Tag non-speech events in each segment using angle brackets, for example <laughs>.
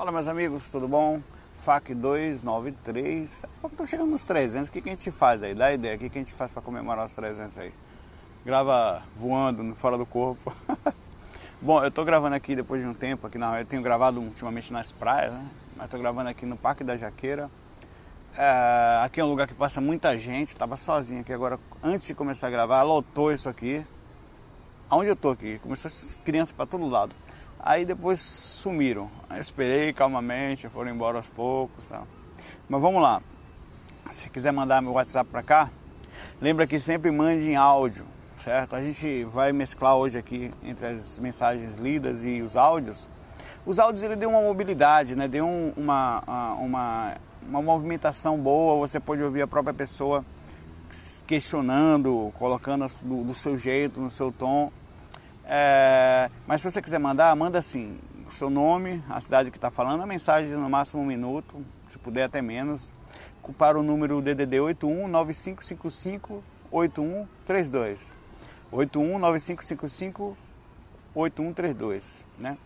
Fala meus amigos, tudo bom? FAC 293, estou chegando nos 300, o que, que a gente faz aí? Dá ideia, o que, que a gente faz para comemorar os 300 aí? Grava voando, fora do corpo. <laughs> bom, eu estou gravando aqui depois de um tempo, aqui na eu tenho gravado ultimamente nas praias, né? Mas estou gravando aqui no Parque da Jaqueira. É, aqui é um lugar que passa muita gente, estava sozinho aqui agora, antes de começar a gravar, lotou isso aqui. Aonde eu estou aqui? Começou crianças para todo lado. Aí depois sumiram. Esperei calmamente, foram embora aos poucos. Tá? Mas vamos lá. Se quiser mandar meu WhatsApp para cá, lembra que sempre mande em áudio, certo? A gente vai mesclar hoje aqui entre as mensagens lidas e os áudios. Os áudios ele deu uma mobilidade, né? Deu um, uma, uma, uma movimentação boa. Você pode ouvir a própria pessoa questionando, colocando do, do seu jeito, no seu tom. É, mas se você quiser mandar, manda assim, o seu nome, a cidade que está falando, a mensagem no máximo um minuto, se puder até menos, para o número DDD 81 9555 8132. 81 9555 8132, né?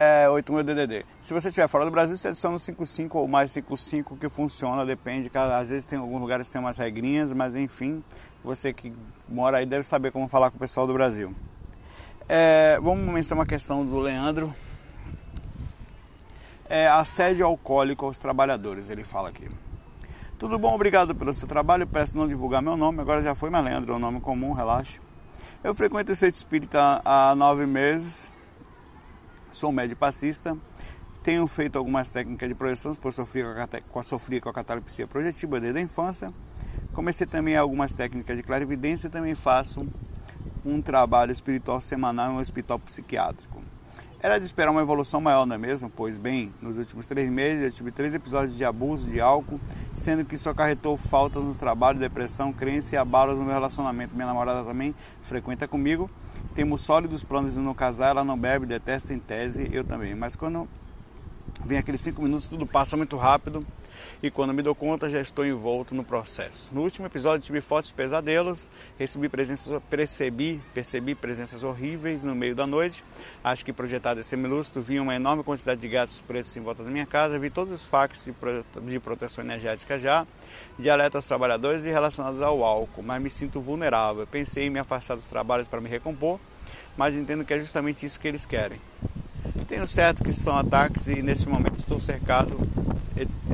É, 81 é DDD. Se você estiver fora do Brasil, você adiciona 55 ou mais 55 que funciona, depende. Às vezes tem alguns lugares que tem umas regrinhas, mas enfim, você que mora aí deve saber como falar com o pessoal do Brasil. É, vamos mencionar uma questão do Leandro. É, assédio alcoólico aos trabalhadores, ele fala aqui. Tudo bom, obrigado pelo seu trabalho. Peço não divulgar meu nome, agora já foi, mas Leandro é um nome comum, relaxe. Eu frequento o centro espírita há nove meses. Sou médio passista. Tenho feito algumas técnicas de projeções, por sofrer com a, sofrer com a catalepsia projetiva desde a infância. Comecei também algumas técnicas de clarividência e também faço um trabalho espiritual semanal em um hospital psiquiátrico. Era de esperar uma evolução maior, não é mesmo? Pois bem, nos últimos três meses eu tive três episódios de abuso de álcool, sendo que isso acarretou falta no trabalho, depressão, crença e abalos no meu relacionamento. Minha namorada também frequenta comigo. Temos sólidos planos de não casar, ela não bebe, detesta em tese, eu também. Mas quando vem aqueles cinco minutos, tudo passa muito rápido e quando me dou conta já estou envolto no processo. No último episódio tive fortes pesadelos, recebi presenças, percebi, percebi presenças horríveis no meio da noite. Acho que projetado esse semilúcido vinha uma enorme quantidade de gatos pretos em volta da minha casa, vi todos os fax de proteção energética já, de alerta aos trabalhadores e relacionados ao álcool, mas me sinto vulnerável. Pensei em me afastar dos trabalhos para me recompor, mas entendo que é justamente isso que eles querem. Tenho certo que são ataques e nesse momento estou cercado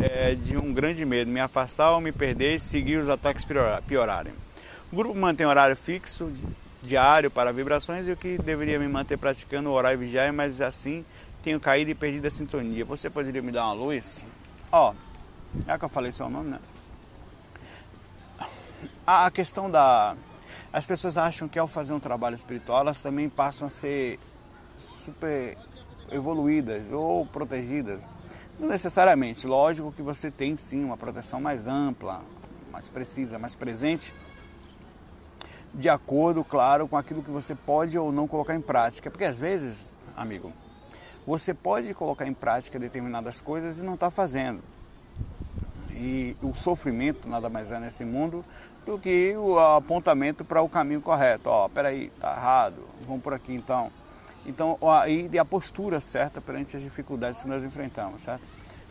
é, de um grande medo, me afastar ou me perder e seguir os ataques piorarem. O grupo mantém horário fixo, diário para vibrações e o que deveria me manter praticando o horário vigiar, mas assim tenho caído e perdido a sintonia. Você poderia me dar uma luz? Ó, é que eu falei seu nome, né? A questão da. As pessoas acham que ao fazer um trabalho espiritual, elas também passam a ser super evoluídas ou protegidas. Não necessariamente, lógico que você tem sim uma proteção mais ampla, mais precisa, mais presente, de acordo, claro, com aquilo que você pode ou não colocar em prática. Porque às vezes, amigo, você pode colocar em prática determinadas coisas e não está fazendo. E o sofrimento nada mais é nesse mundo do que o apontamento para o caminho correto. Ó, oh, peraí, tá errado, vamos por aqui então. Então, aí a postura certa perante as dificuldades que nós enfrentamos, certo?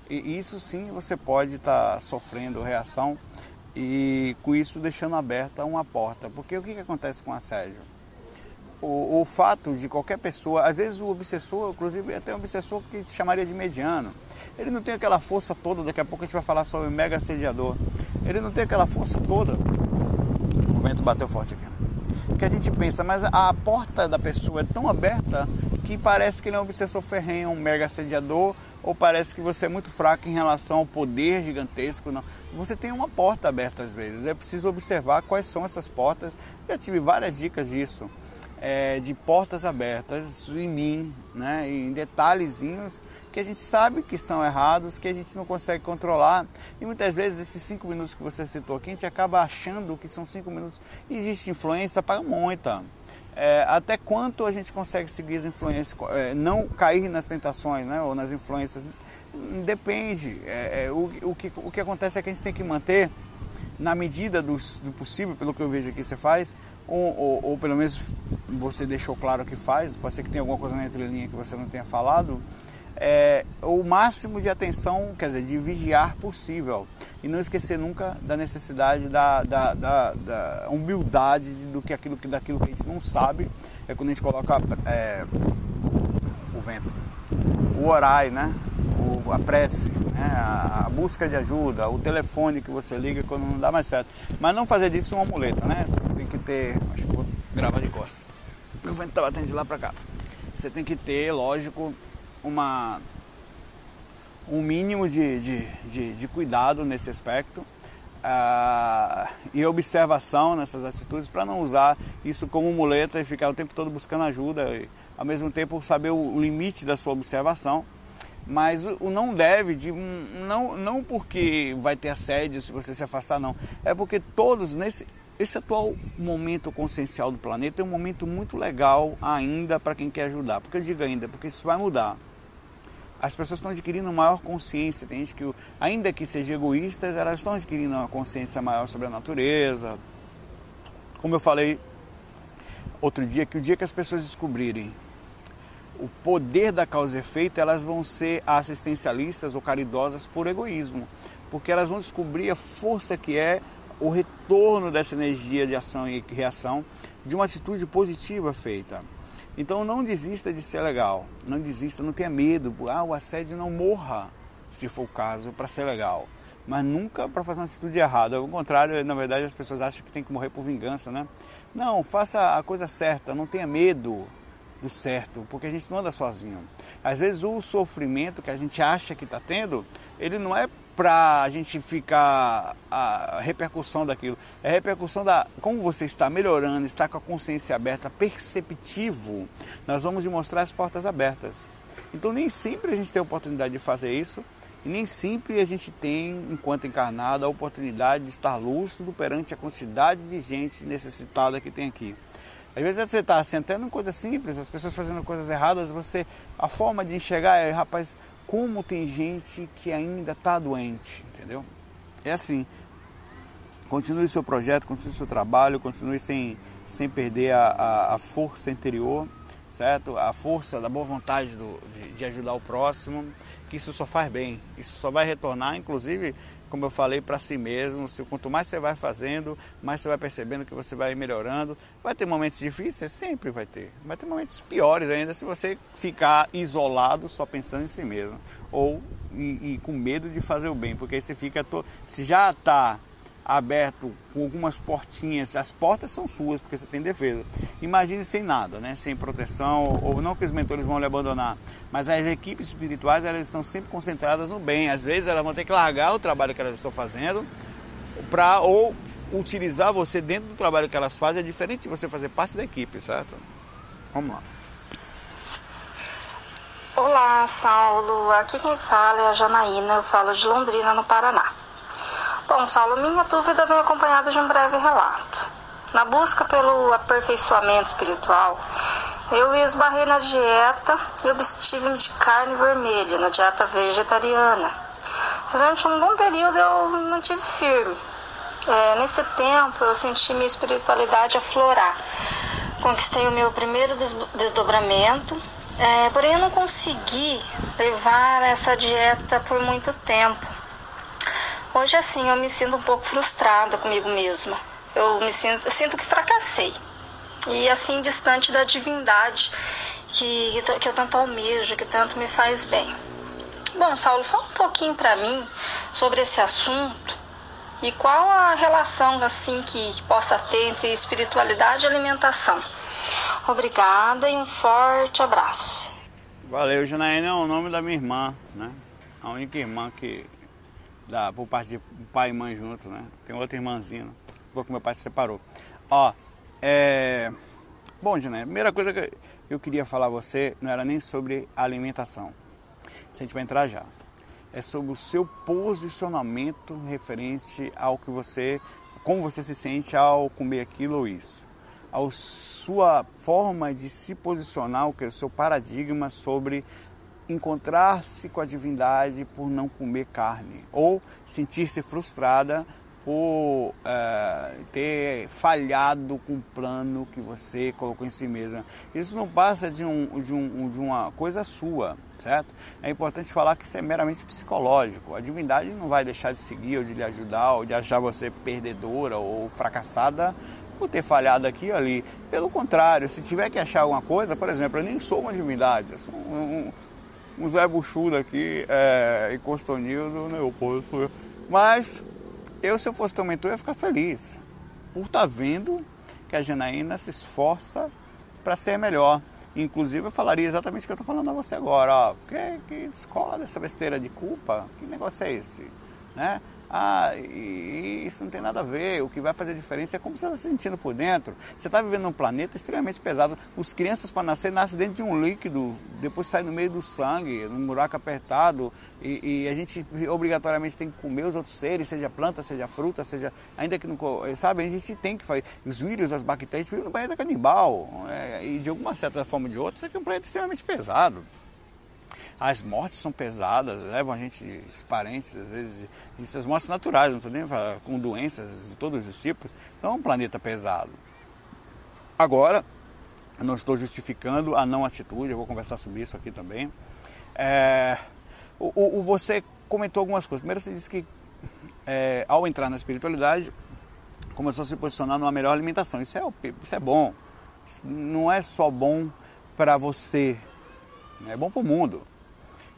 E isso sim você pode estar tá sofrendo reação e com isso deixando aberta uma porta. Porque o que, que acontece com assédio? O, o fato de qualquer pessoa, às vezes o obsessor, inclusive até um obsessor que te chamaria de mediano, ele não tem aquela força toda, daqui a pouco a gente vai falar sobre o mega assediador. Ele não tem aquela força toda. O vento bateu forte aqui que a gente pensa, mas a porta da pessoa é tão aberta que parece que ele é um obsessor ferrenho, um mega assediador, ou parece que você é muito fraco em relação ao poder gigantesco. Não. Você tem uma porta aberta às vezes, é preciso observar quais são essas portas. Já tive várias dicas disso, é, de portas abertas em mim, né, em detalhezinhos que a gente sabe que são errados, que a gente não consegue controlar. E muitas vezes esses cinco minutos que você citou aqui, a gente acaba achando que são cinco minutos. Existe influência para muita. É, até quanto a gente consegue seguir as influências, é, não cair nas tentações né, ou nas influências, depende. É, é, o, o, que, o que acontece é que a gente tem que manter, na medida do, do possível, pelo que eu vejo aqui você faz, ou, ou, ou, pelo menos você deixou claro que faz, pode ser que tenha alguma coisa na entrelinha que você não tenha falado, é, o máximo de atenção, quer dizer, de vigiar possível. E não esquecer nunca da necessidade da, da, da, da humildade do que aquilo, daquilo que a gente não sabe. É quando a gente coloca é, o vento, o orai, né? O, a prece, né? a, a, busca de ajuda, o telefone que você liga quando não dá mais certo. Mas não fazer disso uma muleta, né? Você tem que ter. Acho que vou gravar de costa. O vento tá batendo de lá para cá. Você tem que ter, lógico, uma, um mínimo de, de, de, de cuidado nesse aspecto uh, e observação nessas atitudes para não usar isso como muleta e ficar o tempo todo buscando ajuda e ao mesmo tempo saber o, limite da sua observação. Mas o, o, não deve de não não porque vai ter assédio se você se afastar não. É porque todos nesse esse atual momento consciencial do planeta é um momento muito legal ainda para quem quer ajudar. Porque eu digo ainda, porque isso vai mudar as pessoas estão adquirindo maior consciência. Tem gente que, ainda que sejam egoístas, elas estão adquirindo uma consciência maior sobre a natureza. Como eu falei outro dia, que o dia que as pessoas descobrirem o poder da causa e efeito, elas vão ser assistencialistas ou caridosas por egoísmo. Porque elas vão descobrir a força que é o retorno dessa energia de ação e reação de uma atitude positiva feita. Então não desista de ser legal, não desista, não tenha medo, ah, o assédio não morra, se for o caso, para ser legal. Mas nunca para fazer uma atitude errada. Ao contrário, na verdade, as pessoas acham que tem que morrer por vingança, né? Não, faça a coisa certa, não tenha medo do certo, porque a gente não anda sozinho. Às vezes o sofrimento que a gente acha que está tendo, ele não é para a gente ficar a repercussão daquilo. É a repercussão da como você está melhorando, está com a consciência aberta, perceptivo. Nós vamos demonstrar as portas abertas. Então nem sempre a gente tem a oportunidade de fazer isso e nem sempre a gente tem, enquanto encarnado, a oportunidade de estar lúcido perante a quantidade de gente necessitada que tem aqui. Às vezes você está sentando em coisa simples, as pessoas fazendo coisas erradas, você a forma de enxergar é, rapaz, como tem gente que ainda está doente, entendeu? É assim. Continue seu projeto, continue seu trabalho, continue sem, sem perder a, a, a força interior, certo? A força da boa vontade do, de, de ajudar o próximo, que isso só faz bem. Isso só vai retornar, inclusive, como eu falei, para si mesmo. Se, quanto mais você vai fazendo, mais você vai percebendo que você vai melhorando. Vai ter momentos difíceis? Sempre vai ter. Vai ter momentos piores ainda se você ficar isolado só pensando em si mesmo. Ou e, e com medo de fazer o bem, porque aí você fica. To... Se já está aberto com algumas portinhas, as portas são suas porque você tem defesa. Imagine sem nada, né? sem proteção, ou não que os mentores vão lhe abandonar, mas as equipes espirituais elas estão sempre concentradas no bem. Às vezes elas vão ter que largar o trabalho que elas estão fazendo para ou utilizar você dentro do trabalho que elas fazem. É diferente de você fazer parte da equipe, certo? Vamos lá. Olá, Saulo. Aqui quem fala é a Janaína. Eu falo de Londrina, no Paraná. Bom, Saulo, minha dúvida vem acompanhada de um breve relato. Na busca pelo aperfeiçoamento espiritual, eu esbarrei na dieta e obstive-me de carne vermelha, na dieta vegetariana. Durante um bom período eu mantive firme. É, nesse tempo eu senti minha espiritualidade aflorar. Conquistei o meu primeiro desdobramento, é, porém eu não consegui levar essa dieta por muito tempo. Hoje assim eu me sinto um pouco frustrada comigo mesma. Eu me sinto, eu sinto que fracassei. E assim distante da divindade que, que eu tanto almejo, que tanto me faz bem. Bom, Saulo, fala um pouquinho para mim sobre esse assunto e qual a relação assim que, que possa ter entre espiritualidade e alimentação. Obrigada e um forte abraço. Valeu, Janaína é o nome da minha irmã, né? A única irmã que da, por parte de pai e mãe junto, né? Tem outra irmãzinha, né? que meu pai se separou. Ó, é... Bom, Janaína, a primeira coisa que eu queria falar a você não era nem sobre alimentação. Se a gente vai entrar já. É sobre o seu posicionamento referente ao que você, como você se sente ao comer aquilo ou isso. A sua forma de se posicionar, o que é o seu paradigma sobre encontrar-se com a divindade por não comer carne ou sentir-se frustrada por é, ter falhado com o plano que você colocou em si mesmo. Isso não passa de, um, de, um, de uma coisa sua, certo? É importante falar que isso é meramente psicológico. A divindade não vai deixar de seguir ou de lhe ajudar ou de achar você perdedora ou fracassada por ter falhado aqui e ali. Pelo contrário, se tiver que achar alguma coisa, por exemplo, eu nem sou uma divindade, eu sou um, um, um Zé Buchudo aqui, é, e Costonildo, né, eu posso. Mas eu, se eu fosse teu mentor, ia ficar feliz por estar tá vendo que a Janaína se esforça para ser melhor. Inclusive, eu falaria exatamente o que eu estou falando a você agora. Ó, que, que escola dessa besteira de culpa? Que negócio é esse? Né? Ah, isso não tem nada a ver. O que vai fazer diferença é como você está se sentindo por dentro. Você está vivendo num planeta extremamente pesado. Os crianças, para nascer, nascem dentro de um líquido, depois sai no meio do sangue, num buraco apertado. E, e, a gente obrigatoriamente tem que comer os outros seres, seja planta, seja fruta, seja. Ainda que não. Sabe, a gente tem que fazer. Os vírus, as bactérias vivem no planeta canibal. É, e de alguma certa forma ou de outra, isso aqui é um planeta extremamente pesado. As mortes são pesadas, levam a gente, os parentes, às vezes, essas mortes naturais, não estou nem falando, com doenças de todos os tipos. Então é um planeta pesado. Agora, não estou justificando a não atitude, eu vou conversar sobre isso aqui também. É, o, o, você comentou algumas coisas. Primeiro, você disse que é, ao entrar na espiritualidade, começou a se posicionar numa melhor alimentação. Isso é, isso é bom. Isso não é só bom para você, é bom para o mundo.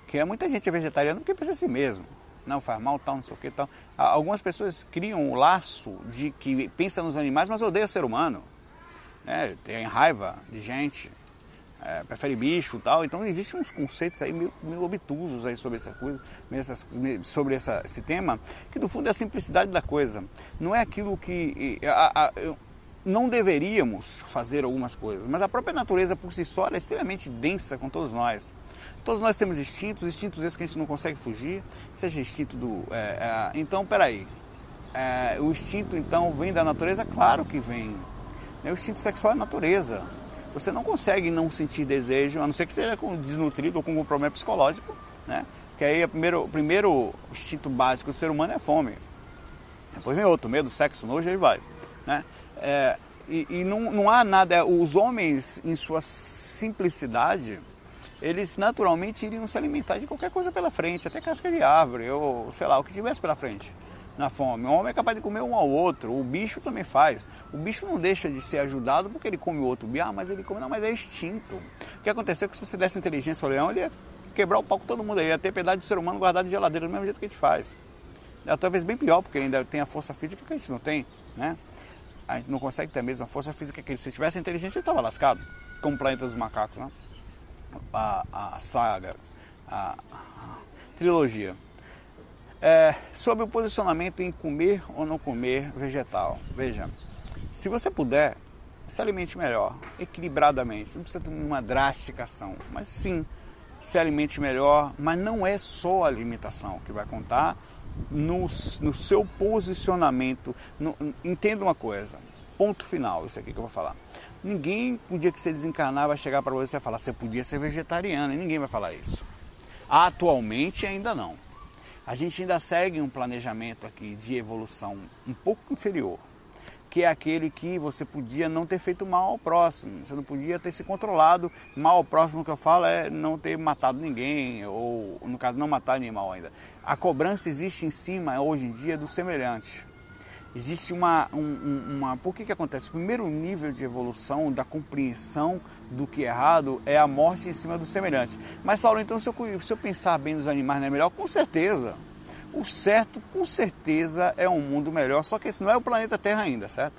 Porque muita gente é vegetariana porque pensa assim mesmo. Não, faz mal, tal, não sei o que, tal. Algumas pessoas criam o um laço de que pensa nos animais, mas odeia ser humano. Né? Tem raiva de gente, é, prefere bicho tal. Então existem uns conceitos aí meio, meio obtusos aí sobre essa coisa, sobre essa, esse tema, que no fundo é a simplicidade da coisa. Não é aquilo que. A, a, não deveríamos fazer algumas coisas, mas a própria natureza por si só é extremamente densa com todos nós. Todos nós temos instintos, instintos esses que a gente não consegue fugir, seja instinto do. É, é, então, peraí. É, o instinto então vem da natureza? Claro que vem. O instinto sexual é natureza. Você não consegue não sentir desejo, a não ser que seja desnutrido ou com algum problema psicológico, né? Que aí o primeiro, primeiro instinto básico do ser humano é fome. Depois vem outro, medo, sexo, nojo, aí vai. Né? É, e, e não, não há nada, os homens em sua simplicidade, eles naturalmente iriam se alimentar de qualquer coisa pela frente, até casca de árvore, ou sei lá, o que tivesse pela frente na fome. O homem é capaz de comer um ao outro, o bicho também faz. O bicho não deixa de ser ajudado porque ele come o outro. Ah, mas ele come, não, mas é instinto. O que aconteceu é que se você desse inteligência ao leão, ele ia quebrar o pau com todo mundo, ele ia ter piedade do ser humano guardado de geladeira do mesmo jeito que a gente faz. É talvez bem pior, porque ainda tem a força física que a gente não tem, né? A gente não consegue ter a mesma força física que ele. Se tivesse inteligência, ele estava lascado, como o planeta dos macacos, né? A, a saga, a, a trilogia. É, sobre o posicionamento em comer ou não comer vegetal. Veja, se você puder, se alimente melhor, equilibradamente. Não precisa ter uma drástica ação, mas sim se alimente melhor. Mas não é só a alimentação que vai contar no, no seu posicionamento. No, entenda uma coisa, ponto final, isso aqui que eu vou falar. Ninguém, um dia que você desencarnar, vai chegar para você e falar, você podia ser vegetariano, e ninguém vai falar isso. Atualmente ainda não. A gente ainda segue um planejamento aqui de evolução um pouco inferior, que é aquele que você podia não ter feito mal ao próximo, você não podia ter se controlado. Mal ao próximo que eu falo é não ter matado ninguém, ou no caso não matar animal ainda. A cobrança existe em cima hoje em dia do semelhante existe uma, um, uma. Por que, que acontece? O primeiro nível de evolução da compreensão do que é errado é a morte em cima do semelhante. Mas, Saulo, então, se eu, se eu pensar bem nos animais, não é melhor? Com certeza. O certo, com certeza, é um mundo melhor, só que esse não é o planeta Terra ainda, certo?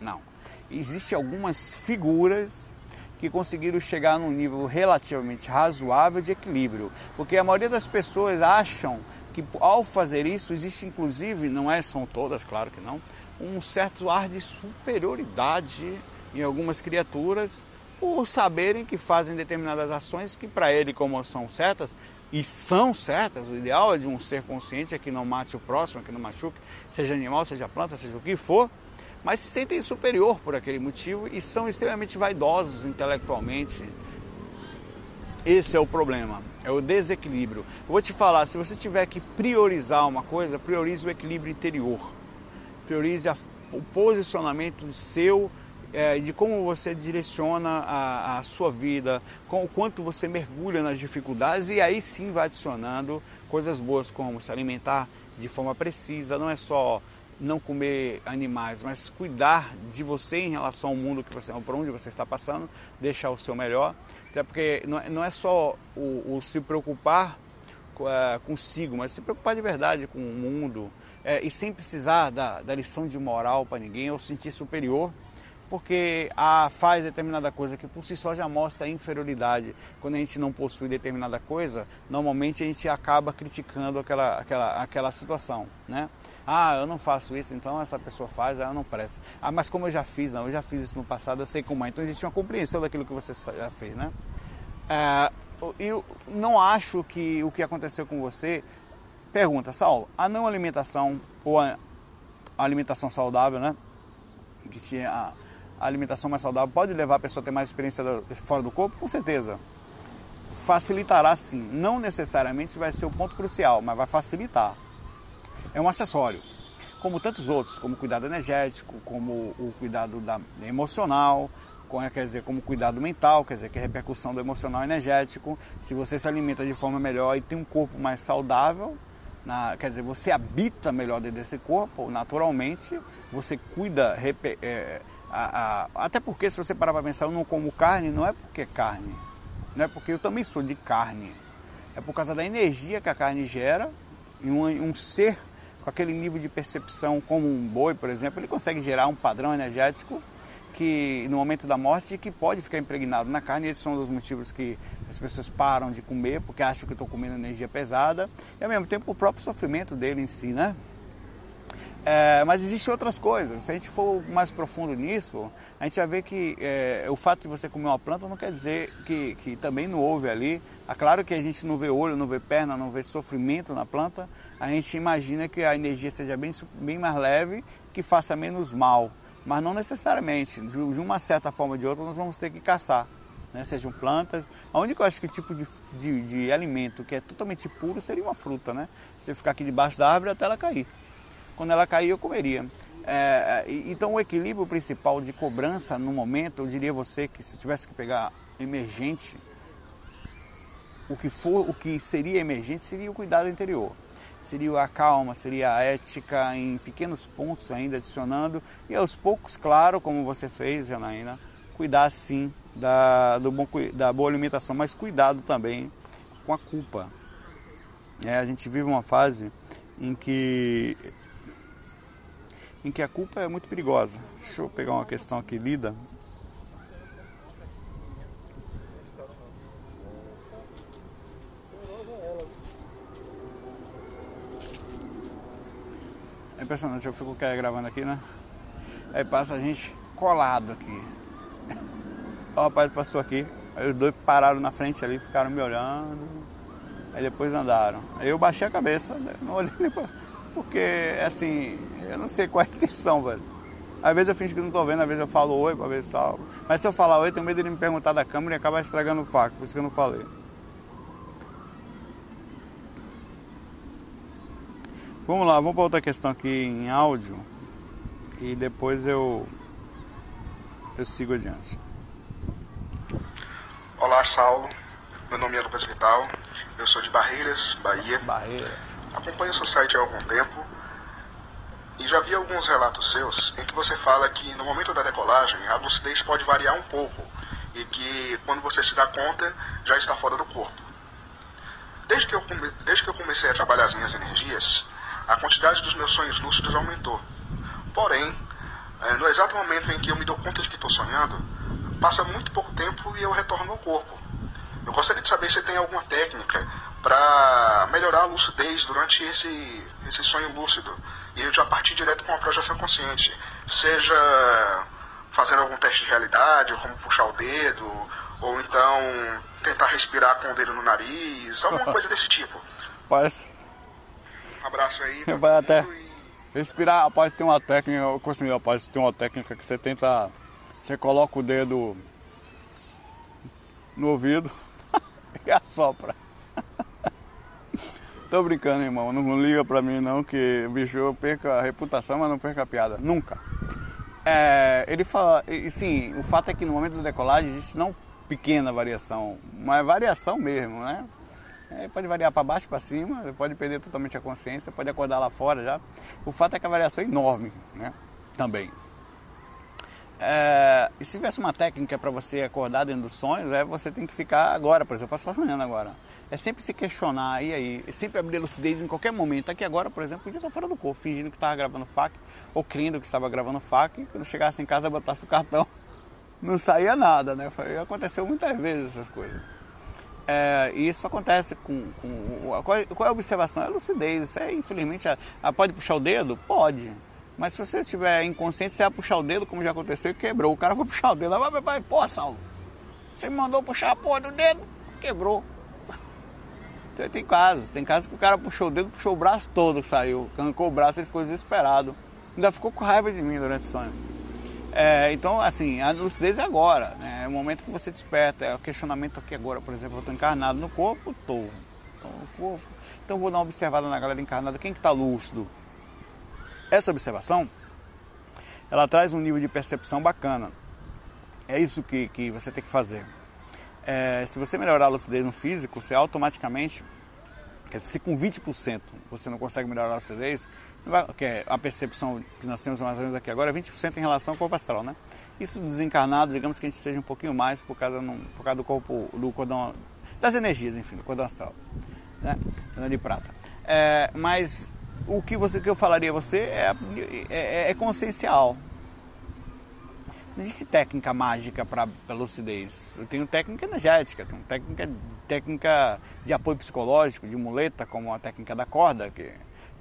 Não. Existem algumas figuras que conseguiram chegar num nível relativamente razoável de equilíbrio, porque a maioria das pessoas acham que ao fazer isso existe inclusive, não é, são todas, claro que não, um certo ar de superioridade em algumas criaturas por saberem que fazem determinadas ações que para ele como são certas e são certas, o ideal é de um ser consciente é que não mate o próximo, que não machuque, seja animal, seja planta, seja o que for, mas se sentem superior por aquele motivo e são extremamente vaidosos intelectualmente, esse é o problema, é o desequilíbrio. Eu vou te falar, se você tiver que priorizar uma coisa, priorize o equilíbrio interior. priorize a, o posicionamento seu é, de como você direciona a, a, sua vida, com o quanto você mergulha nas dificuldades e aí sim vai adicionando coisas boas como se alimentar de forma precisa, não é só não comer animais, mas cuidar de você em relação ao mundo que você, por onde você está passando, deixar o seu melhor, até porque não, é, não é só o, o se preocupar é, consigo, mas se preocupar de verdade com o mundo é, e sem precisar da, da lição de moral para ninguém ou sentir superior porque a, faz determinada coisa que por si só já mostra a inferioridade. Quando a gente não possui determinada coisa, normalmente a gente acaba criticando aquela, aquela, aquela situação, né? Ah, eu não faço isso, então essa pessoa faz, ela não presta. Ah, mas como eu já fiz, não, eu já fiz isso no passado, eu sei como é. Então existe uma compreensão daquilo que você já fez, né? É, eu não acho que o que aconteceu com você. Pergunta, Saulo, a não alimentação ou a alimentação saudável, né? Que tinha a alimentação mais saudável pode levar a pessoa a ter mais experiência fora do corpo? Com certeza. Facilitará sim. Não necessariamente vai ser o ponto crucial, mas vai facilitar. É um acessório. Como tantos outros, como cuidado energético, como o cuidado da, emocional, quer dizer, como cuidado mental, quer dizer, que é repercussão do emocional energético. Se você se alimenta de forma melhor e tem um corpo mais saudável, na, quer dizer, você habita melhor dentro desse corpo, naturalmente, você cuida, é, a, a, até porque se você parar para pensar, eu não como carne, não é porque é carne, não é porque eu também sou de carne, é por causa da energia que a carne gera e um, um ser com aquele nível de percepção como um boi, por exemplo, ele consegue gerar um padrão energético que no momento da morte que pode ficar impregnado na carne. Esses são os motivos que as pessoas param de comer porque acham que estão comendo energia pesada e ao mesmo tempo o próprio sofrimento dele em si, né? É, mas existem outras coisas. Se a gente for mais profundo nisso, a gente vai ver que é, o fato de você comer uma planta não quer dizer que, que também não houve ali. É claro que a gente não vê olho, não vê perna, não vê sofrimento na planta. A gente imagina que a energia seja bem, bem mais leve, que faça menos mal. Mas não necessariamente. De uma certa forma ou de outra, nós vamos ter que caçar. Né? Sejam plantas. A única, eu acho que tipo de, de, de alimento que é totalmente puro seria uma fruta, né? Você ficar aqui debaixo da árvore até ela cair quando ela cair eu comeria. É, então o equilíbrio principal de cobrança no momento, eu diria você que se tivesse que pegar emergente, o que for, o que seria emergente seria o cuidado interior. Seria a calma, seria a ética em pequenos pontos ainda adicionando e aos poucos, claro, como você fez, Janaína, cuidar sim da, do bom, da boa alimentação, mas cuidado também com a culpa. É, a gente vive uma fase em que em que a culpa é muito perigosa. Deixa eu pegar uma questão aqui lida. É impressionante, eu fico gravando aqui, né? Aí passa a gente colado aqui. O rapaz passou aqui, aí os dois pararam na frente ali, ficaram me olhando. Aí depois andaram. Aí eu baixei a cabeça, né? não olhei porque, assim, eu não sei qual é a intenção, velho. Às vezes eu fingo que não tô vendo, às vezes eu falo oi pra ver se tal. Mas se eu falar oi, tenho medo de ele me perguntar da câmera e acabar estragando o faco, por isso que eu não falei. Vamos lá, vamos para outra questão aqui em áudio e depois eu eu sigo adiante. Olá, Saulo. Meu nome é Lucas Vital. Eu sou de Barreiras, Bahia. Barreiras. Acompanho o seu site há algum tempo e já vi alguns relatos seus em que você fala que no momento da decolagem a lucidez pode variar um pouco e que quando você se dá conta já está fora do corpo. Desde que eu, desde que eu comecei a trabalhar as minhas energias, a quantidade dos meus sonhos lúcidos aumentou. Porém, eh, no exato momento em que eu me dou conta de que estou sonhando, passa muito pouco tempo e eu retorno ao corpo. Eu gostaria de saber se tem alguma técnica para melhorar a lucidez durante esse, esse sonho lúcido. E eu já parti direto com uma projeção consciente. Seja fazendo algum teste de realidade, como puxar o dedo, ou então tentar respirar com o dedo no nariz, alguma <laughs> coisa desse tipo. Parece. Um abraço aí. Vai até. E... Respirar, pode ter uma técnica, eu consegui, pode ter uma técnica que você tenta. Você coloca o dedo no ouvido <laughs> e assopra. Tô brincando, irmão. Não liga pra mim não, que bicho, eu perco a reputação, mas não perco a piada. Nunca. É, ele fala, e sim, o fato é que no momento da decolagem existe não pequena variação, mas variação mesmo, né? É, pode variar para baixo, para cima, pode perder totalmente a consciência, pode acordar lá fora já. O fato é que a variação é enorme, né? Também. É, e se tivesse uma técnica para você acordar dentro dos sonhos, é você tem que ficar agora, por exemplo, você está sonhando agora. É sempre se questionar, e aí? É sempre abrir lucidez em qualquer momento. Aqui agora, por exemplo, podia estar fora do corpo, fingindo que estava gravando FAQ, ou crendo que estava gravando FAQ, e quando chegasse em casa botasse o cartão, <laughs> não saía nada, né? Aconteceu muitas vezes essas coisas. É, e isso acontece com. com qual, qual, é a observação? É a lucidez. Isso é, infelizmente, a, a, pode puxar o dedo? Pode. Mas se você estiver inconsciente, você vai puxar o dedo, como já aconteceu, e quebrou. O cara vai puxar o dedo. Vai, vai, vai, pô, Saulo, você me mandou puxar a porra do dedo, quebrou. Tem casos, tem casos que o cara puxou o dedo, puxou o braço todo, saiu. Arrancou o braço, ele ficou desesperado. Ainda ficou com raiva de mim durante o sonho. É, então, assim, a lucidez é agora, né? é o momento que você desperta, é o questionamento aqui agora, por exemplo, eu estou encarnado no corpo, estou. Então, corpo. então vou dar uma observada na galera encarnada, quem que está lúcido? Essa observação, ela traz um nível de percepção bacana. É isso que, que você tem que fazer. É, se você melhorar a lucidez no físico, você automaticamente, se com 20% você não consegue melhorar a lucidez, que é a percepção que nós temos mais ou menos aqui agora, é 20% em relação ao corpo astral, né? Isso desencarnado, digamos que a gente seja um pouquinho mais por causa, por causa do corpo, do cordão, das energias, enfim, do cordão astral, né? De prata. É, mas o que, você, que eu falaria a você é, é, é consciencial. Não existe técnica mágica para lucidez. Eu tenho técnica energética, tenho técnica, técnica de apoio psicológico, de muleta, como a técnica da corda, que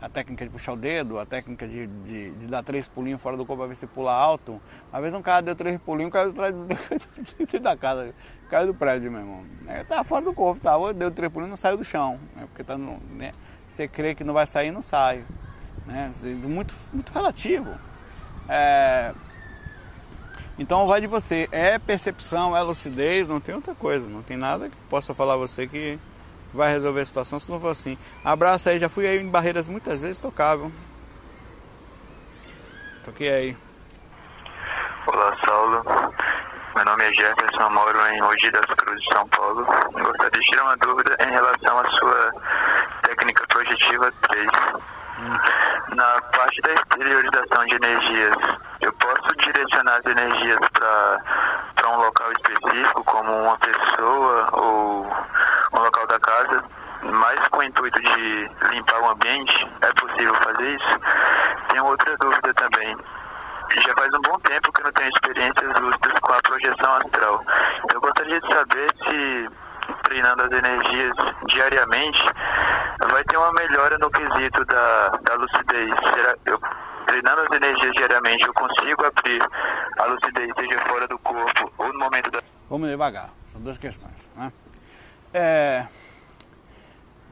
a técnica de puxar o dedo, a técnica de, de, de dar três pulinhos fora do corpo para ver se pula alto. Uma vez um cara deu três pulinhos, caiu atrás <laughs> da casa, caiu do prédio, meu irmão. É, tá fora do corpo, tá? Deu três pulinhos não saiu do chão, né? porque tá no, né? você crê que não vai sair, não sai. Né? Muito, muito relativo. É... Então vai de você. É percepção, é lucidez, não tem outra coisa. Não tem nada que possa falar a você que vai resolver a situação se não for assim. Abraço aí, já fui aí em barreiras muitas vezes tocável. Toquei aí. Olá, Saulo. Meu nome é Jefferson, moro em Mogi das Cruzes, São Paulo. Gostaria de tirar uma dúvida em relação à sua técnica projetiva 3. Hum. Na parte da exteriorização de energias, eu posso direcionar as energias para um local específico, como uma pessoa ou um local da casa, mais com o intuito de limpar o ambiente, é possível fazer isso? Tenho outra dúvida também. Já faz um bom tempo que eu não tenho experiências lúcidas com a projeção astral. Eu gostaria de saber se treinando as energias diariamente vai ter uma melhora no quesito da, da lucidez. Será, eu, treinando as energias diariamente, eu consigo abrir a lucidez, seja fora do corpo ou no momento da. Vamos devagar, são duas questões. Né? É,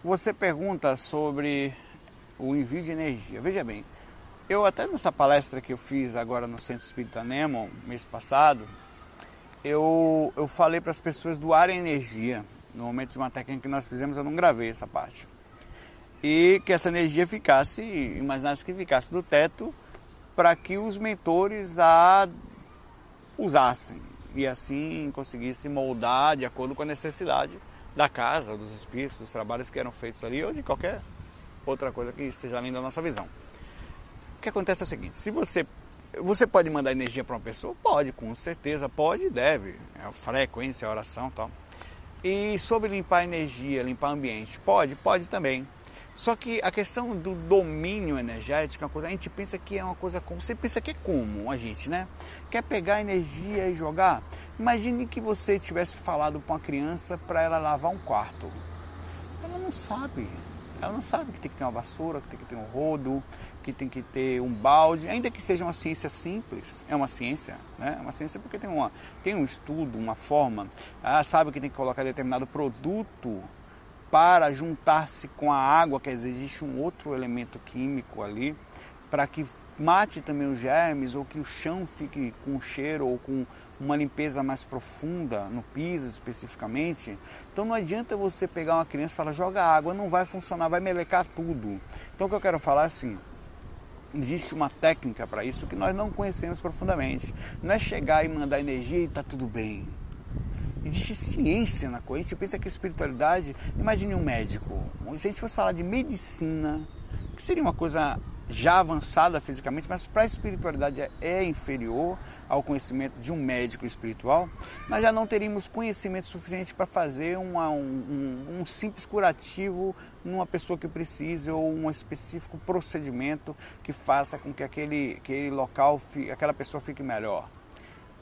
você pergunta sobre o envio de energia. Veja bem, eu até nessa palestra que eu fiz agora no Centro Espírita Nemo, mês passado, eu, eu falei para as pessoas doarem energia. No momento de uma técnica que nós fizemos, eu não gravei essa parte. E que essa energia ficasse, imaginasse que ficasse do teto, para que os mentores a usassem e assim conseguisse moldar de acordo com a necessidade da casa, dos espíritos, dos trabalhos que eram feitos ali ou de qualquer outra coisa que esteja além da nossa visão. O que acontece é o seguinte: se você você pode mandar energia para uma pessoa? Pode, com certeza, pode e deve. É a frequência, a oração tal. E sobre limpar energia, limpar ambiente? Pode, pode também. Só que a questão do domínio energético, a gente pensa que é uma coisa como. Você pensa que é comum a gente, né? Quer pegar energia e jogar? Imagine que você tivesse falado para uma criança para ela lavar um quarto. Ela não sabe. Ela não sabe que tem que ter uma vassoura, que tem que ter um rodo, que tem que ter um balde, ainda que seja uma ciência simples, é uma ciência, né? É uma ciência porque tem, uma, tem um estudo, uma forma, ela sabe que tem que colocar determinado produto para juntar-se com a água, quer dizer, existe um outro elemento químico ali, para que mate também os germes, ou que o chão fique com cheiro, ou com uma limpeza mais profunda no piso especificamente. Então não adianta você pegar uma criança e falar joga água, não vai funcionar, vai melecar tudo. Então o que eu quero falar é assim, existe uma técnica para isso que nós não conhecemos profundamente. Não é chegar e mandar energia e está tudo bem. Existe ciência na coisa. A gente pensa que espiritualidade. Imagine um médico. Se a gente fosse falar de medicina, que seria uma coisa já avançada fisicamente, mas para a espiritualidade é, é inferior ao conhecimento de um médico espiritual, nós já não teríamos conhecimento suficiente para fazer uma, um, um, simples curativo numa pessoa que precise ou um específico procedimento que faça com que aquele, aquele local, aquela pessoa fique melhor.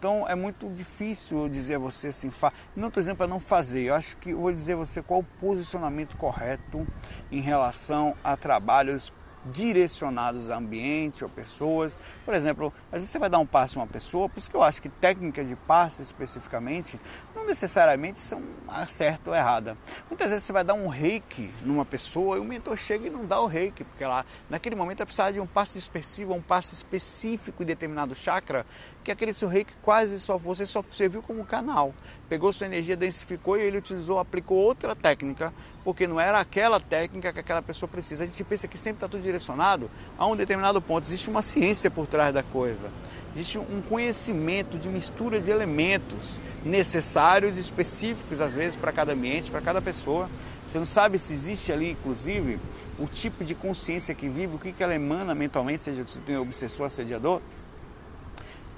Então é muito difícil dizer a você assim, fa... não estou dizendo para não fazer, eu acho que eu vou dizer a você qual o posicionamento correto em relação a trabalhos direcionados a ambiente ou pessoas. Por exemplo, às vezes você vai dar um passe a uma pessoa, por isso que eu acho que técnicas de passe especificamente não necessariamente são certa ou errada. Muitas vezes você vai dar um reiki numa pessoa e o mentor chega e não dá o reiki, porque lá naquele momento é precisar de um passe dispersivo, um passe específico em determinado chakra, que aquele seu reiki quase só você só serviu como canal. Pegou sua energia, densificou e ele utilizou, aplicou outra técnica, porque não era aquela técnica que aquela pessoa precisa. A gente pensa que sempre está tudo direcionado a um determinado ponto. Existe uma ciência por trás da coisa. Existe um conhecimento de mistura de elementos necessários específicos, às vezes, para cada ambiente, para cada pessoa. Você não sabe se existe ali, inclusive, o tipo de consciência que vive, o que, que ela emana mentalmente, seja se tem obsessor, assediador.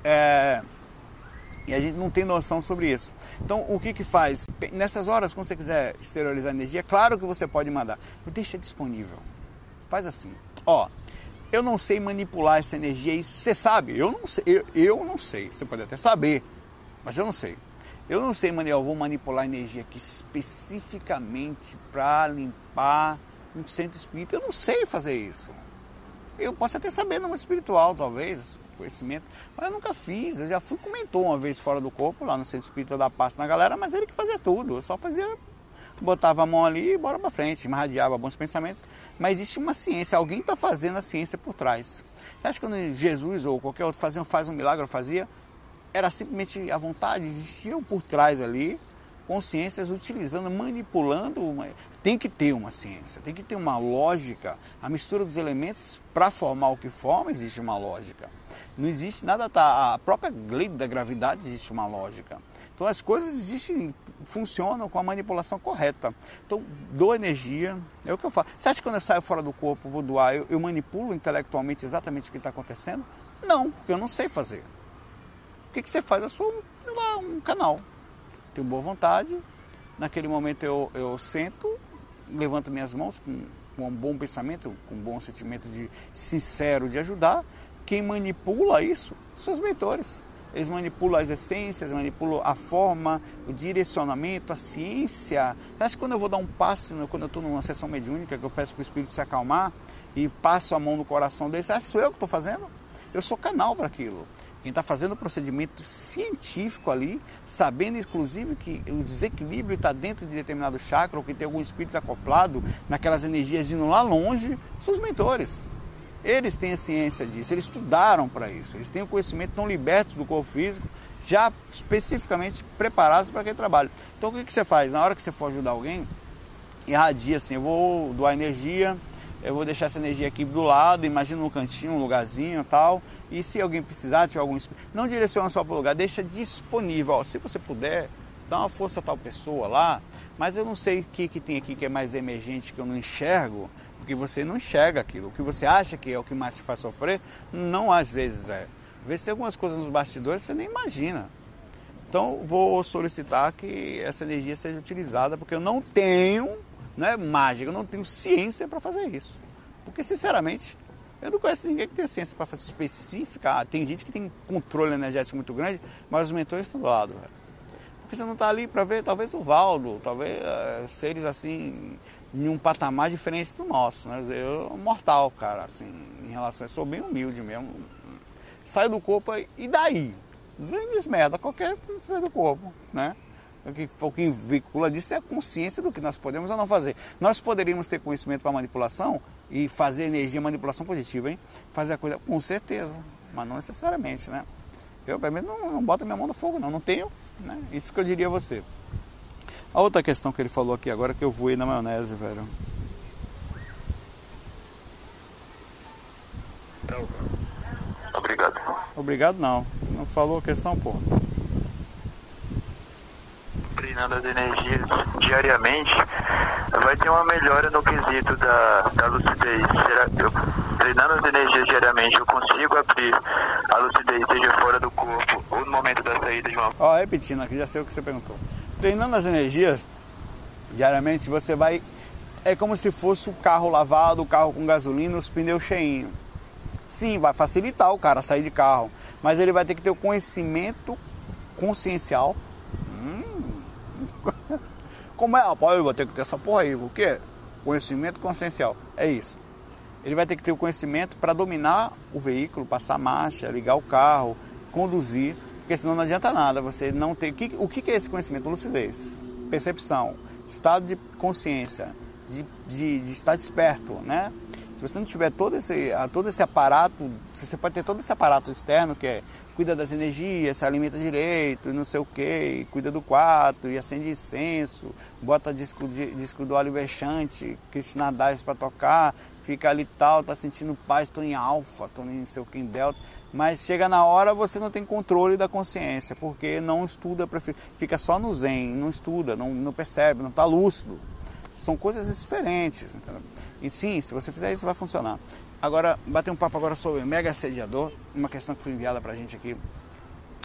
É... E a gente não tem noção sobre isso. Então, o que que faz? Nessas horas, quando você quiser exteriorizar energia, claro que você pode mandar. Deixa disponível. Faz assim. Ó, eu não sei manipular essa energia, isso você sabe, eu não sei, eu, eu não sei, você pode até saber, mas eu não sei. Eu não sei, eu vou manipular energia aqui especificamente para limpar um centro espírita. Eu não sei fazer isso. Eu posso até saber no espiritual, talvez, conhecimento, mas eu nunca fiz. Eu já fui comentou uma vez fora do corpo, lá no centro espírita da paz na galera, mas ele que fazia tudo. Eu só fazia, botava a mão ali e bora para frente, me radiava bons pensamentos mas existe uma ciência, alguém está fazendo a ciência por trás. Você acha que quando Jesus ou qualquer outro fazia, faz um milagre, fazia, era simplesmente a vontade, existiam por trás ali consciências utilizando, manipulando. Uma... Tem que ter uma ciência, tem que ter uma lógica. A mistura dos elementos para formar o que forma existe uma lógica. Não existe nada, tá, a própria lei da gravidade existe uma lógica. Então as coisas existem, funcionam com a manipulação correta. Então dou energia, é o que eu faço. Você acha que quando eu saio fora do corpo, vou doar, eu, eu manipulo intelectualmente exatamente o que está acontecendo? Não, porque eu não sei fazer. O que, que você faz? Eu sou lá, um canal. Tenho boa vontade. Naquele momento eu, eu sento, levanto minhas mãos com, com um bom pensamento, com um bom sentimento de sincero de ajudar. Quem manipula isso os mentores eles manipulam as essências, manipulam a forma, o direcionamento, a ciência. Acho que quando eu vou dar um passe, quando eu estou numa sessão mediúnica, que eu peço para o espírito se acalmar e passo a mão no coração dele, que sou eu que estou fazendo? Eu sou canal para aquilo. Quem está fazendo o procedimento científico ali, sabendo inclusive que o desequilíbrio está dentro de determinado chakra, ou que tem algum espírito acoplado naquelas energias indo lá longe, são os mentores. Eles têm a ciência disso, eles estudaram para isso, eles têm o conhecimento, estão libertos do corpo físico, já especificamente preparados para aquele trabalho. Então o que, que você faz? Na hora que você for ajudar alguém, irradia assim, eu vou doar energia, eu vou deixar essa energia aqui do lado, imagina um cantinho, um lugarzinho tal. E se alguém precisar, tiver algum. Não direciona só para o lugar, deixa disponível. Ó, se você puder, dá uma força a tal pessoa lá, mas eu não sei o que, que tem aqui que é mais emergente que eu não enxergo porque você não enxerga aquilo. O que você acha que é o que mais te faz sofrer, não às vezes é. Às vezes tem algumas coisas nos bastidores que você nem imagina. Então vou solicitar que essa energia seja utilizada, porque eu não tenho, não é mágica, eu não tenho ciência para fazer isso. Porque sinceramente, eu não conheço ninguém que tenha ciência para fazer específica. Ah, tem gente que tem controle energético muito grande, mas os mentores estão do lado. Velho. Porque você não está ali para ver, talvez o Valdo, talvez uh, seres assim em um patamar diferente do nosso. Né? Eu mortal, cara, assim, em relação. Eu sou bem humilde mesmo. Sai do corpo e daí? Grandes merda, qualquer sai do corpo, né? O que, o que vincula disso é a consciência do que nós podemos ou não fazer. Nós poderíamos ter conhecimento para manipulação e fazer energia, manipulação positiva, hein? Fazer a coisa com certeza, mas não necessariamente, né? Eu, pelo menos, não, não boto minha mão no fogo, não. Não tenho, né? Isso que eu diria a você. A outra questão que ele falou aqui agora é que eu voei na maionese, velho. Obrigado. Obrigado não. Não falou a questão, pô. Treinando as energias diariamente, vai ter uma melhora no quesito da, da lucidez. Será, eu, treinando as energias diariamente, eu consigo abrir a lucidez, seja fora do corpo ou no momento da saída de uma. Ó, repetindo aqui, já sei o que você perguntou. Treinando as energias diariamente, você vai. É como se fosse o carro lavado, o carro com gasolina, os pneus cheinhos. Sim, vai facilitar o cara sair de carro, mas ele vai ter que ter o conhecimento consciencial. Hum. <laughs> Como é, rapaz? Eu vou ter que ter essa porra aí, o quê? Conhecimento consciencial. É isso. Ele vai ter que ter o conhecimento para dominar o veículo, passar marcha, ligar o carro, conduzir, porque senão não adianta nada você não ter. O que, é esse conhecimento? Lucidez, percepção, estado de consciência, de, de, de estar desperto, né? Se você não tiver todo esse, todo esse aparato, você pode ter todo esse aparato externo que é cuida das energias, se alimenta direito, não sei o que, cuida do quarto, e acende incenso, bota disco, disco do óleo vexante, Krishna Das para tocar, fica ali tal, tá sentindo paz, estou em alfa, estou em sei o que, em delta. Mas chega na hora você não tem controle da consciência, porque não estuda, fica só no zen, não estuda, não, não percebe, não está lúcido. São coisas diferentes. Entendeu? E sim, se você fizer isso, vai funcionar. Agora, bater um papo agora sobre o mega assediador, uma questão que foi enviada para a gente aqui.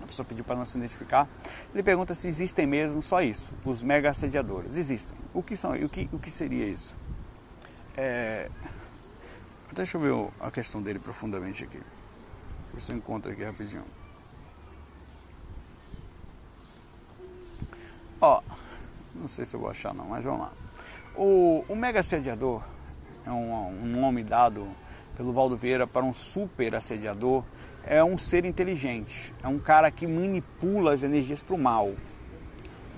A pessoa pediu para não se identificar. Ele pergunta se existem mesmo só isso, os mega assediadores. Existem. O que são? O que, o que seria isso? É... Deixa eu ver a questão dele profundamente aqui. Ver se eu encontro aqui rapidinho. Ó, não sei se eu vou achar não, mas vamos lá. O, o mega assediador é um, um nome dado pelo Valdo Vieira para um super assediador, é um ser inteligente, é um cara que manipula as energias para o mal.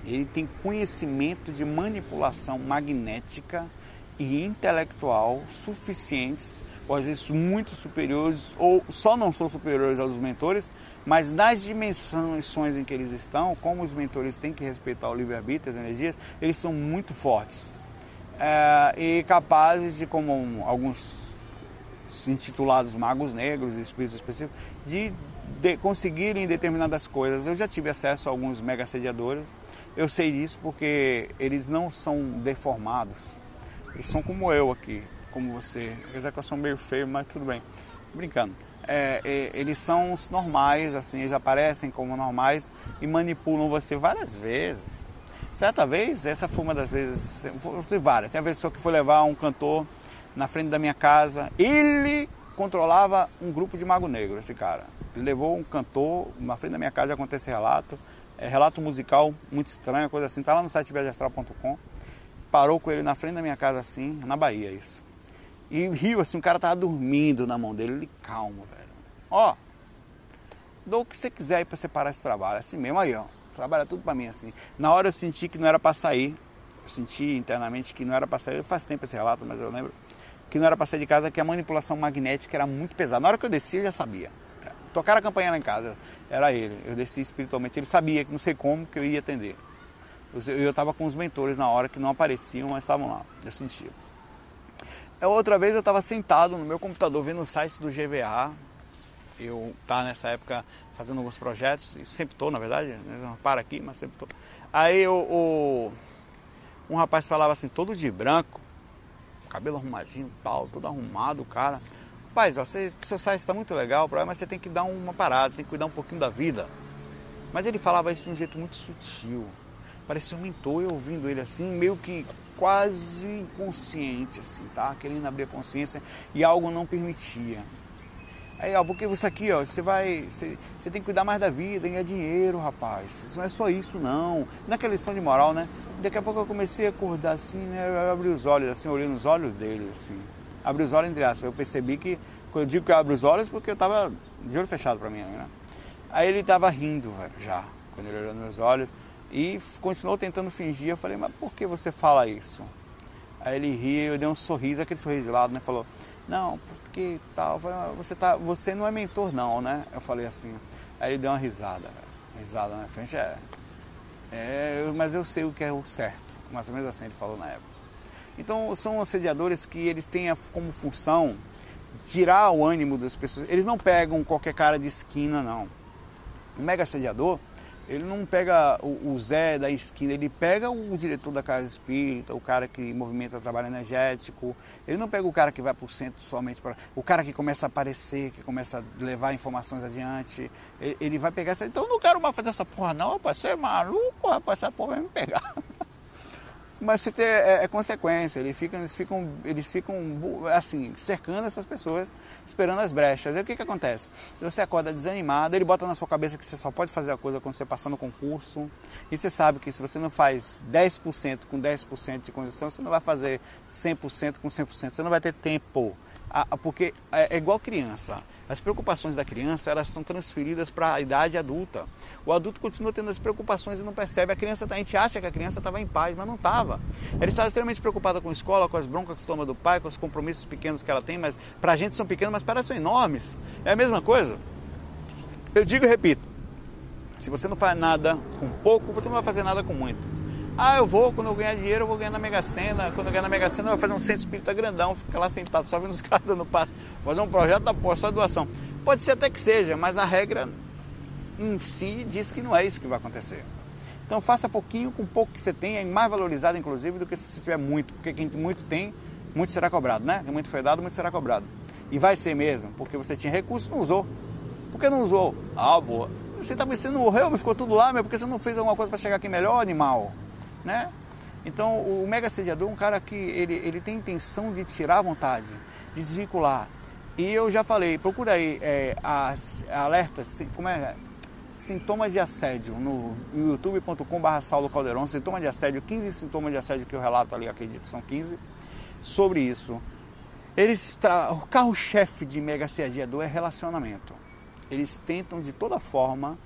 Ele tem conhecimento de manipulação magnética e intelectual suficientes, ou às vezes muito superiores, ou só não são superiores aos mentores, mas nas dimensões em que eles estão, como os mentores têm que respeitar o livre-arbítrio, as energias, eles são muito fortes. É, e capazes de, como alguns intitulados magos negros, espíritos específicos, de, de conseguirem determinadas coisas. Eu já tive acesso a alguns mega assediadores, eu sei disso porque eles não são deformados, eles são como eu aqui, como você. Apesar que eu sou meio feio, mas tudo bem. Brincando. É, é, eles são os normais, assim, eles aparecem como normais e manipulam você várias vezes. Certa vez, essa foi uma das vezes, foi várias. Tem a vez que foi levar um cantor na frente da minha casa. Ele controlava um grupo de mago negro, esse cara. Ele levou um cantor na frente da minha casa, acontece relato. É relato musical muito estranho, coisa assim. Tá lá no site viajastral.com. Parou com ele na frente da minha casa assim, na Bahia isso. E riu assim, o cara tava dormindo na mão dele. Ele, calmo, velho. Ó, dou o que você quiser aí pra separar esse trabalho. Assim mesmo aí, ó trabalha tudo para mim assim. Na hora eu senti que não era para sair, eu senti internamente que não era para sair, faz tempo esse relato, mas eu lembro que não era para sair de casa, que a manipulação magnética era muito pesada. Na hora que eu desci, eu já sabia. Tocaram a campanha lá em casa, era ele. Eu desci espiritualmente, ele sabia que não sei como que eu ia atender. Eu estava com os mentores na hora que não apareciam, mas estavam lá, eu sentia. É, outra vez eu estava sentado no meu computador vendo o site do GVA. Eu tá nessa época fazendo alguns projetos, sempre estou, na verdade, né, não para aqui, mas sempre estou. Aí o, um rapaz falava assim, todo de branco, cabelo arrumadinho, tal, todo arrumado, cara. Rapaz, ó, você, seu site está muito legal, mas você tem que dar uma parada, tem que cuidar um pouquinho da vida. Mas ele falava isso de um jeito muito sutil. Parecia um mentor, eu ouvindo ele assim, meio que quase inconsciente, assim, tá? Querendo abrir a consciência e algo não permitia. Aí, ó, porque você aqui, ó, você vai. Você, você tem que cuidar mais da vida, ganhar dinheiro, rapaz. Isso não é só isso, não. Naquela lição de moral, né? Daqui a pouco eu comecei a acordar assim, né? Eu abri os olhos, assim, olhei nos olhos dele, assim. Abri os olhos, entre aspas. Eu percebi que. Quando eu digo que eu abro os olhos, porque eu tava de olho fechado pra mim, né? Aí ele tava rindo, velho, já, quando ele olhou nos meus olhos. E continuou tentando fingir. Eu falei, mas por que você fala isso? Aí ele riu, eu dei um sorriso, aquele sorriso de lado, né? Falou, não, porque tal, você, tá, você não é mentor não, né? Eu falei assim, Aí ele deu uma risada. Risada na frente, é. é. Mas eu sei o que é o certo. Mais ou menos assim ele falou na época. Então são assediadores que eles têm como função tirar o ânimo das pessoas. Eles não pegam qualquer cara de esquina, não. O mega assediador, ele não pega o, o, Zé da esquina, ele pega o diretor da casa espírita, o cara que movimenta trabalho energético, ele não pega o cara que vai para o centro somente para. O cara que começa a aparecer, que começa a levar informações adiante, ele, ele vai pegar essa. Então eu não quero mais fazer essa porra, não, rapaz, você é maluco, rapaz, essa porra vai me pegar. <laughs> Mas você ter, é, é, consequência, eles ficam, eles ficam, eles ficam assim, cercando essas pessoas, esperando as brechas. Aí o que, que acontece? Você acorda desanimado, ele bota na sua cabeça que você só pode fazer a coisa quando você passar no concurso. E você sabe que se você não faz 10% com 10% de condição, você não vai fazer 100% com 100%, você não vai ter tempo. Porque é, é igual criança. As preocupações da criança elas são transferidas para a idade adulta. O adulto continua tendo as preocupações e não percebe. A criança, tá, a gente acha que a criança estava em paz, mas não estava. Ela estava extremamente preocupada com a escola, com as broncas que toma do pai, com os compromissos pequenos que ela tem, mas para a gente são pequenos, mas para são enormes. É a mesma coisa. Eu digo e repito: se você não faz nada com pouco, você não vai fazer nada com muito. Ah, eu vou, quando eu ganhar dinheiro, eu vou ganhar na Mega Sena. Quando eu ganhar na Mega Sena, eu vou fazer um centro espírita grandão, ficar lá sentado, só vendo os <laughs> caras dando passo. Fazer um projeto da posta, só doação. Pode ser até que seja, mas a regra em si diz que não é isso que vai acontecer. Então faça pouquinho com pouco que você tem, é mais valorizado inclusive do que se você tiver muito, porque quem muito tem, muito será cobrado, né? Quem muito foi dado, muito será cobrado. E vai ser mesmo, porque você tinha recurso não usou. Por que não usou? Ah, boa. Você tá não morreu, ficou tudo lá, meu, porque você não fez alguma coisa para chegar aqui melhor, animal? Né? Então o mega sediador é um cara que ele, ele tem intenção de tirar a vontade, de desvincular. E eu já falei, procura aí é, as alertas, como é? Sintomas de assédio no youtube.com.br Saulo Caldeirão, sintomas de assédio, 15 sintomas de assédio que eu relato ali, acredito são 15, sobre isso. Eles o carro-chefe de mega sediador é relacionamento. Eles tentam de toda forma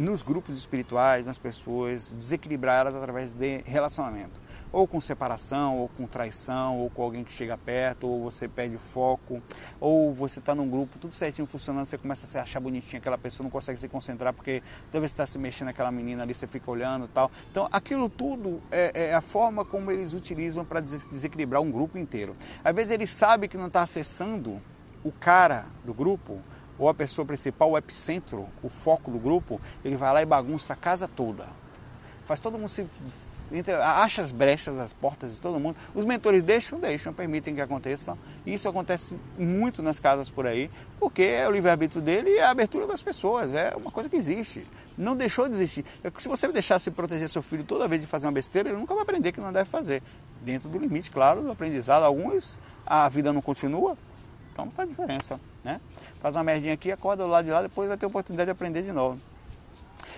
nos grupos espirituais, nas pessoas, desequilibrar elas através de relacionamento. Ou com separação, ou com traição, ou com alguém que chega perto, ou você perde foco, ou você está num grupo, tudo certinho funcionando, você começa a se achar bonitinho aquela pessoa, não consegue se concentrar porque toda vez que está se mexendo aquela menina ali, você fica olhando e tal. Então, aquilo tudo é, é a forma como eles utilizam para desequilibrar um grupo inteiro. Às vezes ele sabe que não está acessando o cara do grupo, ou a pessoa principal, o epicentro, o foco do grupo, ele vai lá e bagunça a casa toda. Faz todo mundo se. acha as brechas, as portas de todo mundo. Os mentores deixam, deixam, permitem que aconteça. Isso acontece muito nas casas por aí, porque é o livre-arbítrio dele e a abertura das pessoas. É uma coisa que existe. Não deixou de existir. É se você deixasse proteger seu filho toda vez de fazer uma besteira, ele nunca vai aprender que não deve fazer. Dentro do limite, claro, do aprendizado. Alguns, a vida não continua, então não faz diferença. Né? faz uma merdinha aqui, acorda do lado de lá, depois vai ter oportunidade de aprender de novo.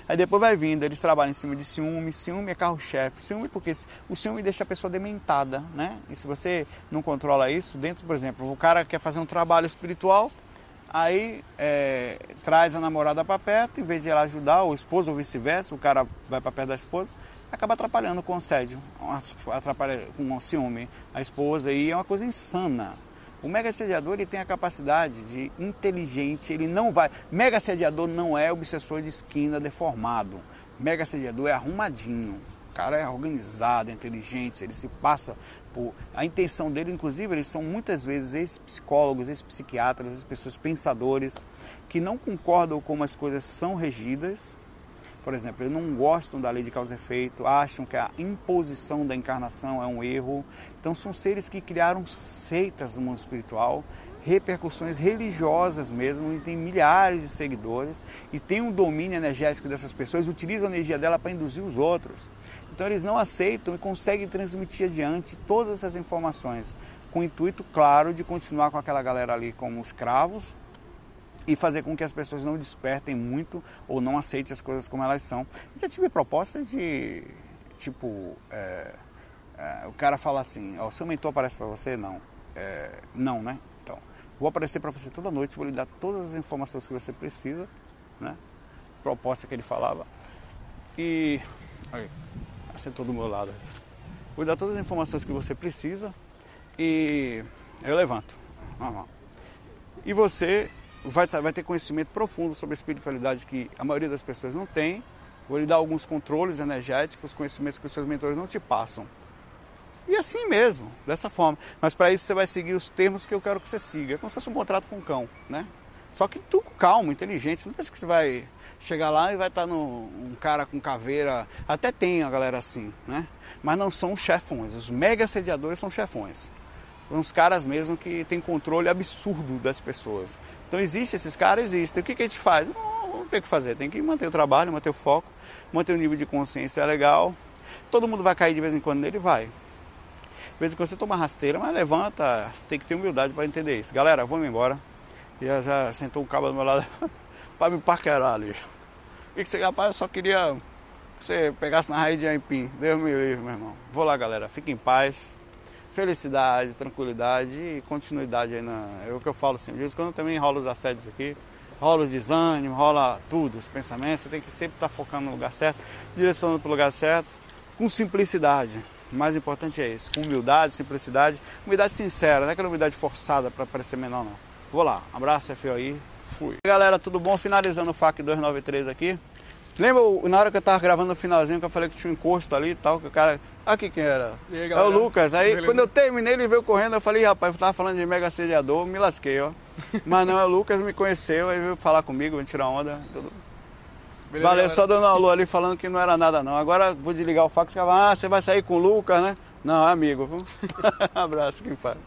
Aí depois vai vindo, eles trabalham em cima de ciúme, ciúme é carro-chefe, ciúme porque o ciúme deixa a pessoa dementada, né? E se você não controla isso, dentro, por exemplo, o cara quer fazer um trabalho espiritual, aí é, traz a namorada para perto, em vez de ela ajudar, o esposo ou vice-versa, o cara vai para perto da esposa, acaba atrapalhando com o assédio, atrapalha com o ciúme, a esposa, e é uma coisa insana. O mega assediador ele tem a capacidade de inteligente, ele não vai. Mega assediador não é obsessor de esquina deformado. Mega assediador é arrumadinho. O cara é organizado, é inteligente, ele se passa por. A intenção dele, inclusive, eles são muitas vezes ex-psicólogos, ex-psiquiatras, ex-pessoas pensadores que não concordam com como as coisas são regidas, por exemplo, eles não gostam da lei de causa e efeito, acham que a imposição da encarnação é um erro. Então, são seres que criaram seitas no mundo espiritual, repercussões religiosas mesmo, e tem milhares de seguidores e tem um domínio energético dessas pessoas, utilizam a energia dela para induzir os outros. Então, eles não aceitam e conseguem transmitir adiante todas essas informações, com o intuito, claro, de continuar com aquela galera ali como escravos e fazer com que as pessoas não despertem muito ou não aceitem as coisas como elas são. Já tive propostas de tipo é, é, o cara fala assim, o seu mentor aparece para você? Não. É, não, né? Então, vou aparecer para você toda noite, vou lhe dar todas as informações que você precisa, né? Proposta que ele falava. E aí, assentou do meu lado. Vou dar todas as informações que você precisa e eu levanto. E você vai, vai ter conhecimento profundo sobre a espiritualidade que a maioria das pessoas não tem. Vou lhe dar alguns controles energéticos, conhecimentos que os seus mentores não te passam. E assim mesmo, dessa forma. Mas para isso você vai seguir os termos que eu quero que você siga. É como se fosse um contrato com o cão, né? Só que tu calmo, inteligente. Não pensa que você vai chegar lá e vai estar no, um cara com caveira. Até tem a galera assim, né? Mas não são chefões. Os mega sediadores são chefões. São uns caras mesmo que têm controle absurdo das pessoas. Então existe esses caras, existem. O que, que a gente faz? Não, não tem o que fazer. Tem que manter o trabalho, manter o foco, manter o nível de consciência legal. Todo mundo vai cair de vez em quando nele, vai. De vez em quando você toma rasteira, mas levanta, você tem que ter humildade para entender isso. Galera, vamos embora. Já, já sentou um cabo do meu lado <laughs> para me parquear ali. Que, que você, rapaz, eu só queria que você pegasse na raiz de aipim. Deus me livre, meu irmão. Vou lá, galera. Fique em paz. Felicidade, tranquilidade e continuidade aí na. É o que eu falo assim. Vez em quando também rola os assédios aqui. Rola o desânimo, rola tudo, os pensamentos. Você tem que sempre estar focando no lugar certo, direcionando para o lugar certo, com simplicidade. O mais importante é isso, com humildade, simplicidade, humildade sincera, não é aquela humildade forçada para parecer menor não. Vou lá, abraço, FO aí, fui. Galera, tudo bom? Finalizando o FAC 293 aqui. Lembra na hora que eu tava gravando o finalzinho que eu falei que tinha um encosto ali e tal, que o cara. Aqui quem era? Aí, é o Lucas. Aí quando eu terminei, ele veio correndo, eu falei, rapaz, eu tava falando de mega sediador, me lasquei, ó. <laughs> Mas não, é o Lucas me conheceu, aí veio falar comigo, veio tirar onda. Tudo. Beleza, Valeu, galera. só dando alô ali falando que não era nada não. Agora vou desligar o fax e ah, você vai sair com o Lucas, né? Não, é amigo. <laughs> abraço, quem faz.